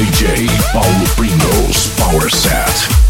DJ Paulo Pringles Power Set.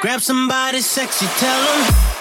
Grab, somebody sexy, tell them.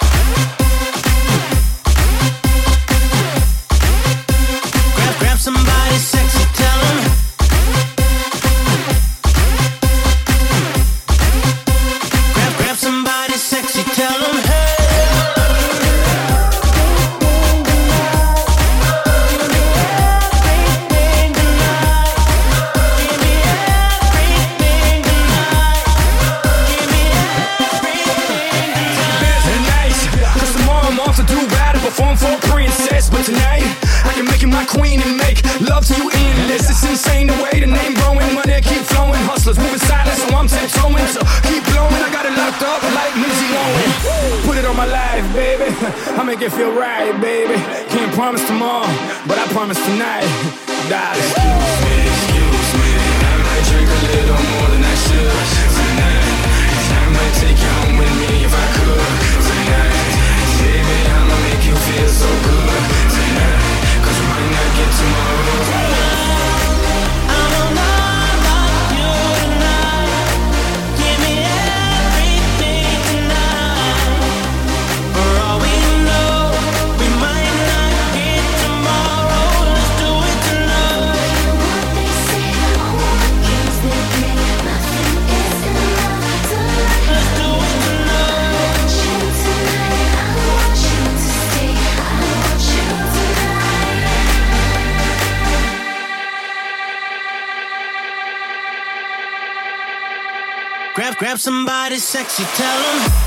Grab somebody sexy, tell them.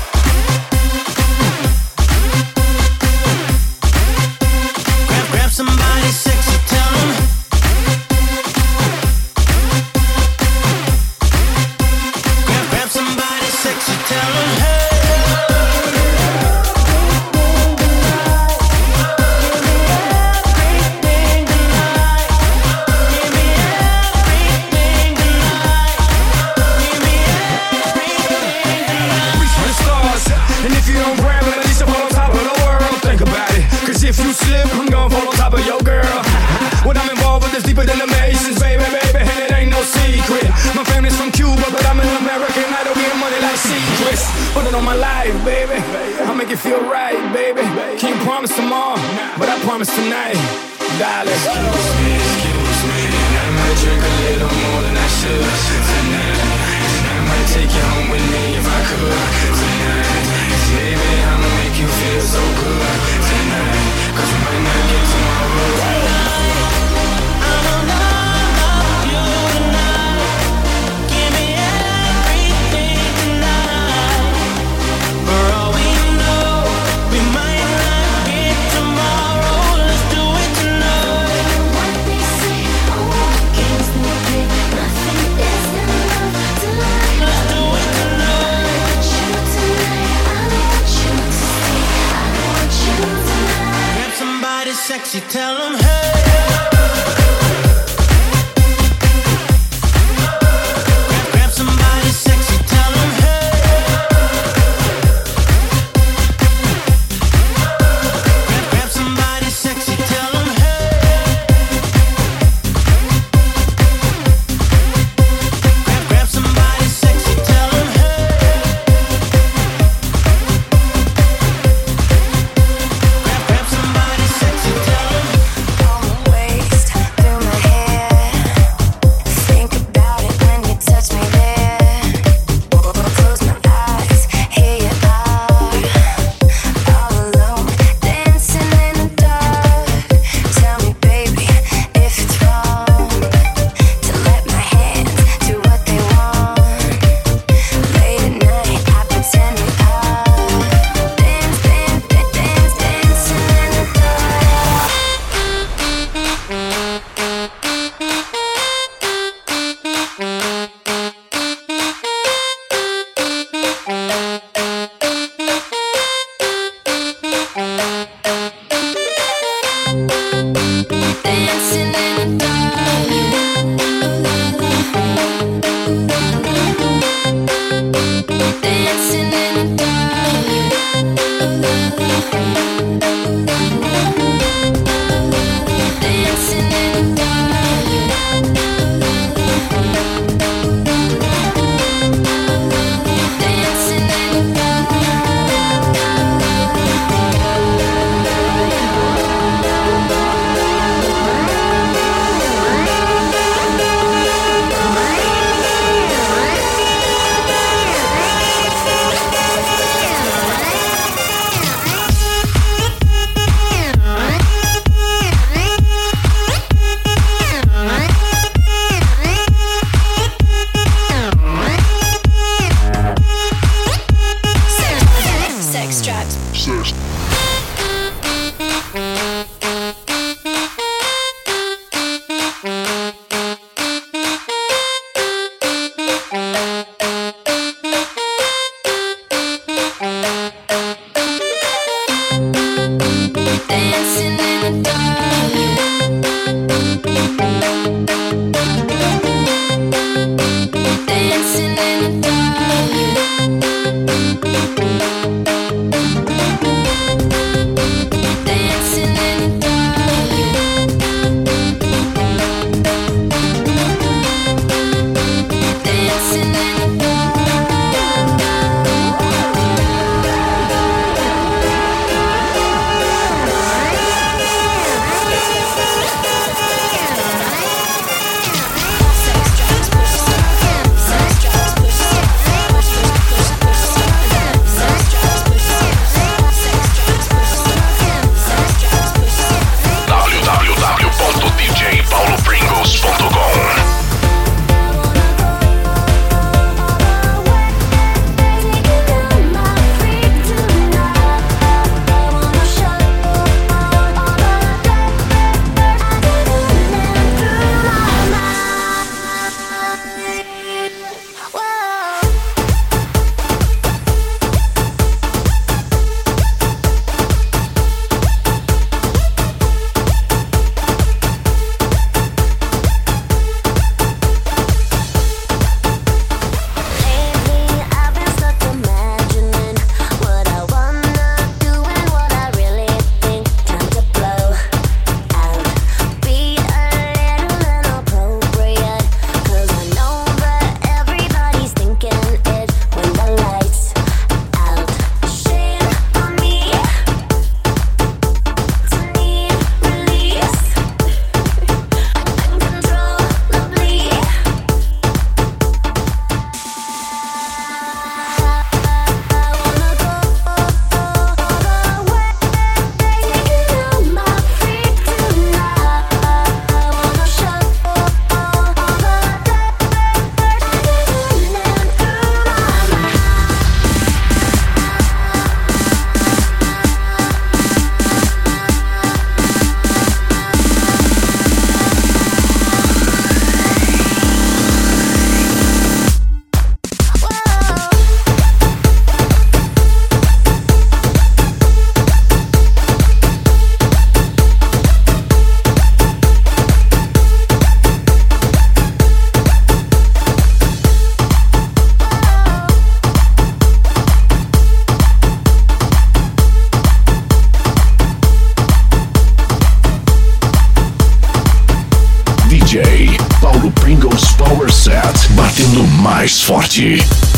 Mais forte.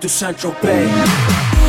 To St. Tropez.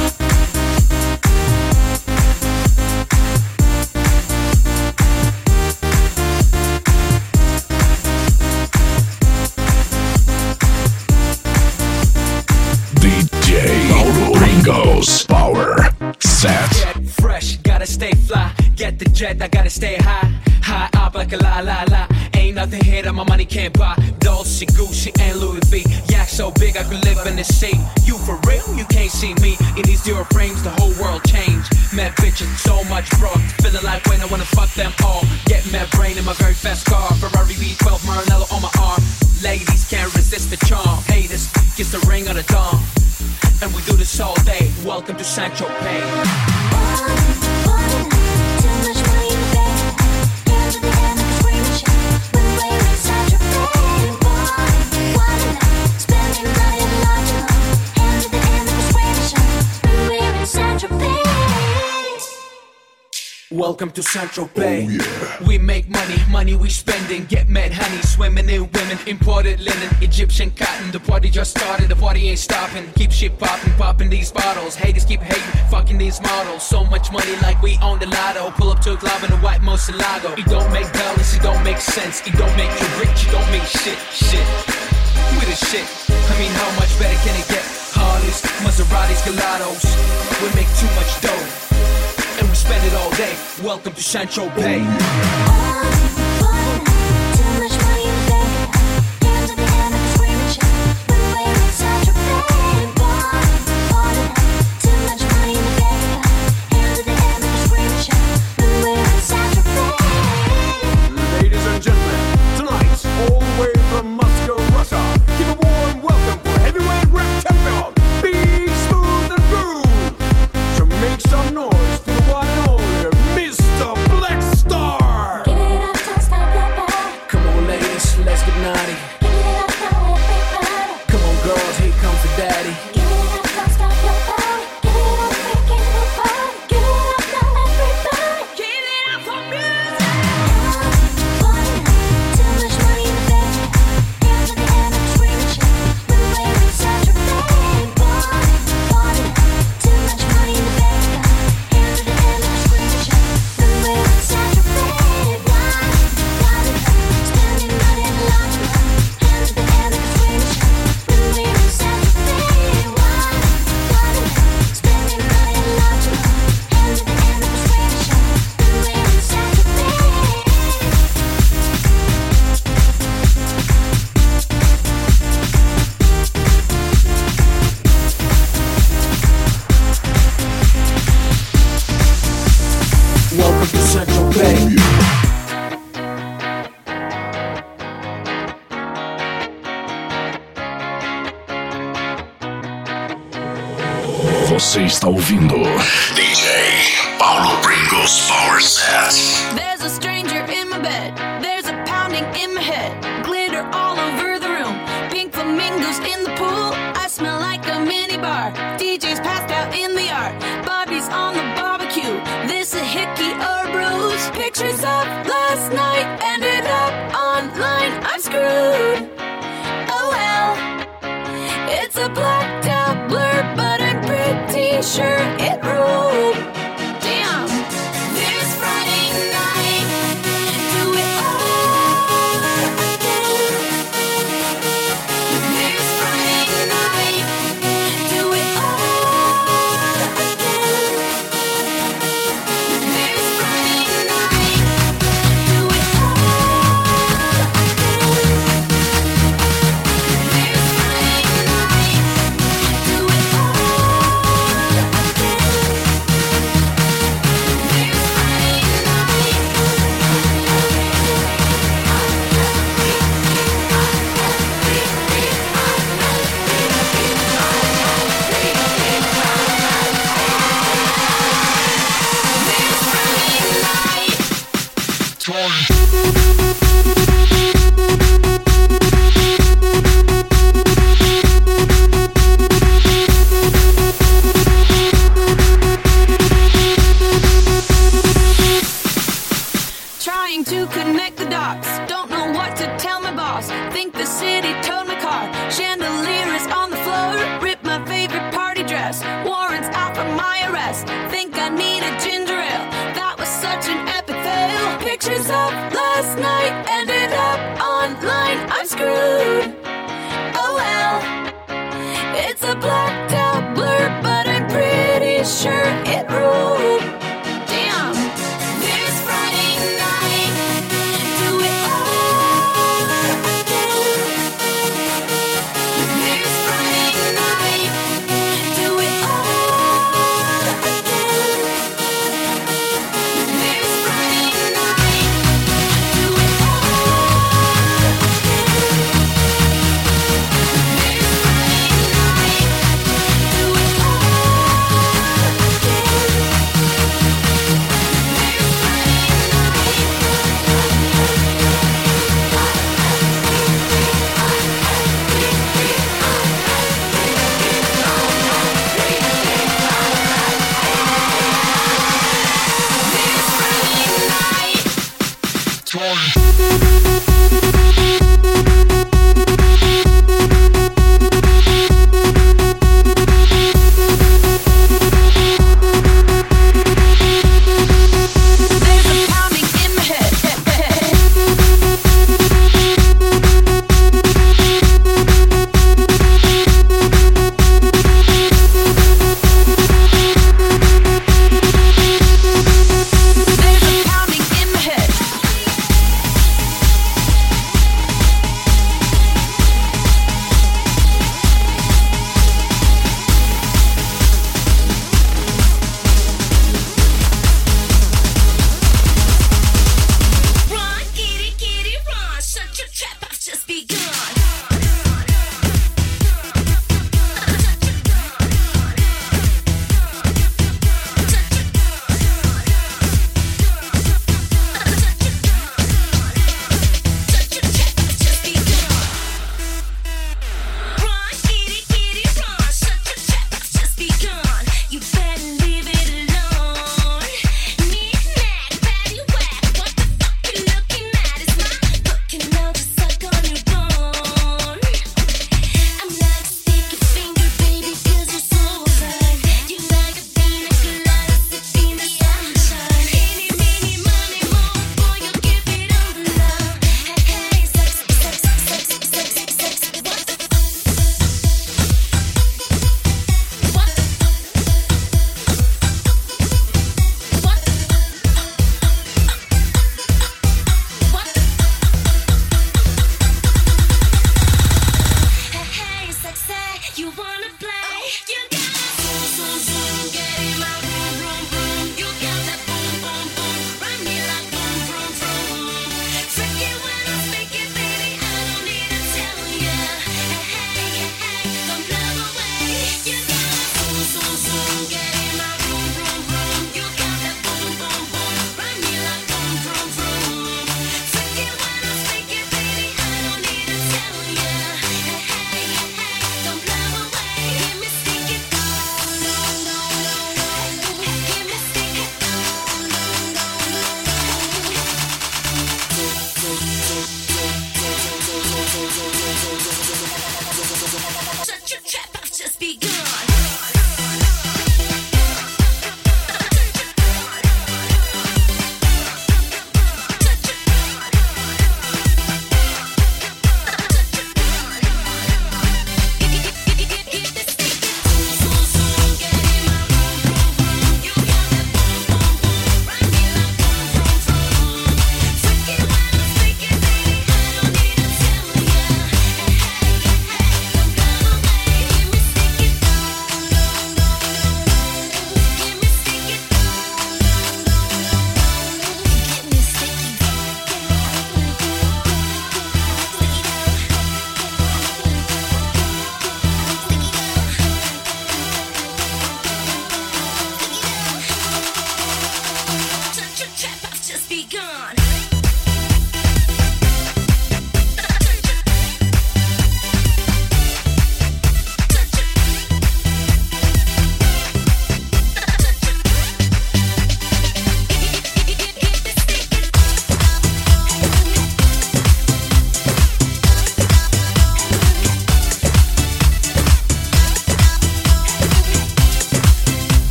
Welcome to Central oh, Bay. Oh, yeah. We make money, money we spending. Get mad honey, swimming in women, imported linen, Egyptian cotton. The party just started, the party ain't stopping. Keep shit popping, popping these bottles. Haters keep hating, fucking these models. So much money like we own the lotto. Pull up to a club in a white Murciélago. It don't make dollars, it don't make sense. It don't make you rich, it don't make shit, shit. We the shit. I mean, how much better can it get? Harleys, Maseratis, Gelatos. We make too much dough spend it all day. Welcome to St. Tropez.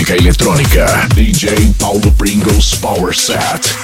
Música eletrônica. DJ Paulo Pringles Power Set.